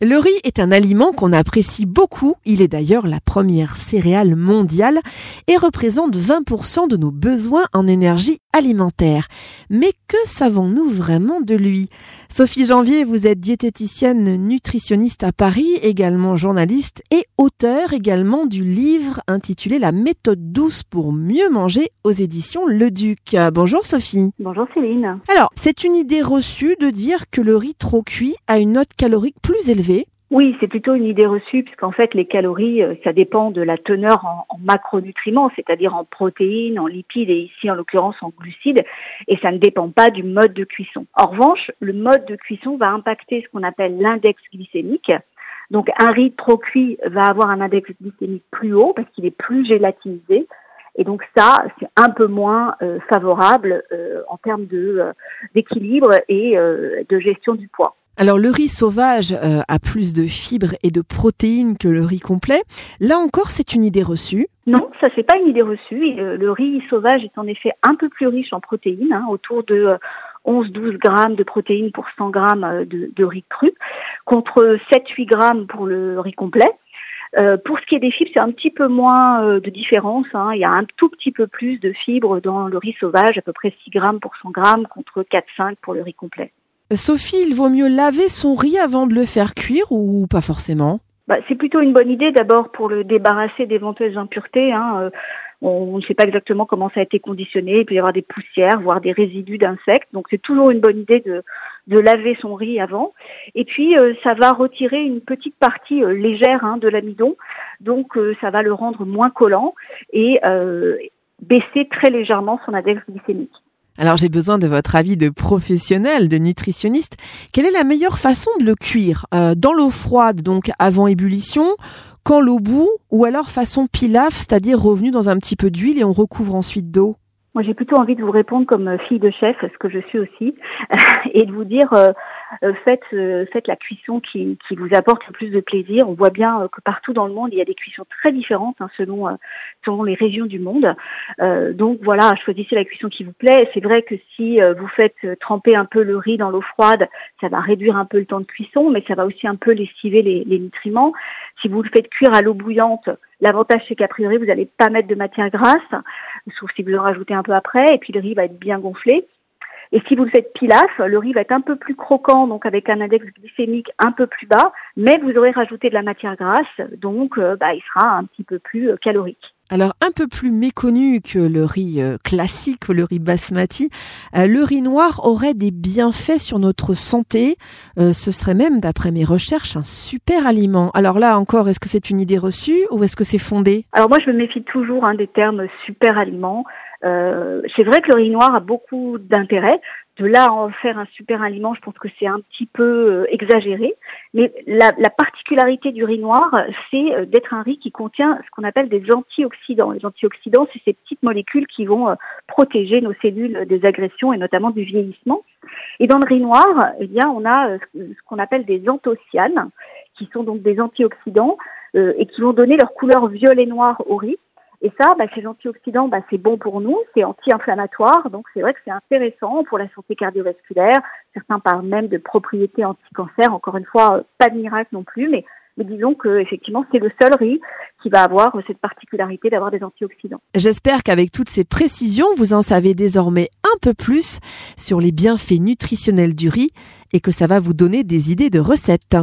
Le riz est un aliment qu'on apprécie beaucoup. Il est d'ailleurs la première céréale mondiale et représente 20% de nos besoins en énergie alimentaire. Mais que savons-nous vraiment de lui? Sophie Janvier, vous êtes diététicienne nutritionniste à Paris, également journaliste et auteur également du livre intitulé La méthode douce pour mieux manger aux éditions Le Duc. Bonjour Sophie. Bonjour Céline. Alors, c'est une idée reçue de dire que le riz trop cuit a une note calorique plus élevée oui, c'est plutôt une idée reçue, puisqu'en fait, les calories, euh, ça dépend de la teneur en, macronutriments, c'est-à-dire en protéines, en lipides et ici, en l'occurrence, en glucides, et ça ne dépend pas du mode de cuisson. En revanche, le mode de cuisson va impacter ce qu'on appelle l'index glycémique. Donc, un riz trop cuit va avoir un index glycémique plus haut parce qu'il est plus gélatinisé. Et donc ça, c'est un peu moins euh, favorable euh, en termes d'équilibre et de gestion du poids. Alors le riz sauvage euh, a plus de fibres et de protéines que le riz complet. Là encore, c'est une idée reçue. Non, ça c'est pas une idée reçue. Le, riz sauvage est en effet un peu plus riche en protéines, hein, autour de 11-12 euh, grammes de protéines pour 100 grammes euh, de, riz cru, contre 7-8 grammes pour le riz complet. pour ce qui est des fibres, c'est un petit peu moins de différence. Hein. Il y a un tout petit peu plus de fibres dans le riz sauvage, à peu près 6 grammes pour 100 grammes, contre 4-5 pour le riz complet. Sophie, il vaut mieux laver son riz avant de le faire cuire ou pas forcément? Bah, C'est plutôt une bonne idée d'abord pour le débarrasser d'éventuelles impuretés. Hein. Euh, on ne sait pas exactement comment ça a été conditionné. Il peut y avoir des poussières, voire des résidus d'insectes. Donc c'est toujours une bonne idée de, laver son riz avant. Et puis euh, ça va retirer une petite partie euh, légère hein, de l'amidon. Donc ça va le rendre moins collant et baisser très légèrement son index glycémique. Alors j'ai besoin de votre avis de professionnel, de nutritionniste. Quelle est la meilleure façon de le cuire? Euh, Dans l'eau froide, donc avant ébullition, quand l'eau bout, ou alors façon pilaf, c'est-à-dire revenu dans un petit peu d'huile et on recouvre ensuite d'eau? Moi, j'ai plutôt envie de vous répondre comme euh, fille de chef, ce que je suis aussi, et de vous dire euh, euh, faites, faites la cuisson qui, vous apporte le plus de plaisir. On voit bien que partout dans le monde, il y a des cuissons très différentes hein, selon les régions du monde. donc voilà, choisissez la cuisson qui vous plaît. C'est vrai que si vous faites tremper un peu le riz dans l'eau froide, ça va réduire un peu le temps de cuisson, mais ça va aussi un peu lessiver les, les nutriments. Si vous le faites cuire à l'eau bouillante, l'avantage c'est qu'a priori vous n'allez pas mettre de matière grasse sauf si vous le rajoutez un peu après, et puis le riz va être bien gonflé. Et si vous le faites pilaf, le riz va être un peu plus croquant, donc avec un index glycémique un peu plus bas, mais vous aurez rajouté de la matière grasse, donc euh, bah, il sera un petit peu plus euh, calorique. Alors un peu plus méconnu que le riz euh, classique, le riz basmati, le riz noir aurait des bienfaits sur notre santé. ce serait même, d'après mes recherches, un super aliment. Alors là encore, est-ce que c'est une idée reçue ou est-ce que c'est fondé? Alors moi, je me méfie toujours hein, des termes super aliment. Euh, c'est vrai que le riz noir a beaucoup d'intérêt. De là à en faire un super aliment, je pense que c'est un petit peu euh, exagéré. Mais la, la, particularité du riz noir, c'est euh, d'être un riz qui contient ce qu'on appelle des antioxydants. Les antioxydants, c'est ces petites molécules qui vont protéger nos cellules des agressions et notamment du vieillissement. Et dans le riz noir, eh bien, on a ce qu'on appelle des anthocyanes, qui sont donc des antioxydants et qui vont donner leur couleur violet-noir au riz. Et ça, bah, ces antioxydants, bah, c'est bon pour nous, c'est anti-inflammatoire, donc c'est vrai que c'est intéressant pour la santé cardiovasculaire. Certains parlent même de propriétés anti-cancer. Encore une fois, pas de miracle non plus, mais, mais disons que effectivement, c'est le seul riz qui va avoir cette particularité d'avoir des antioxydants. J'espère qu'avec toutes ces précisions, vous en savez désormais un peu plus sur les bienfaits nutritionnels du riz et que ça va vous donner des idées de recettes.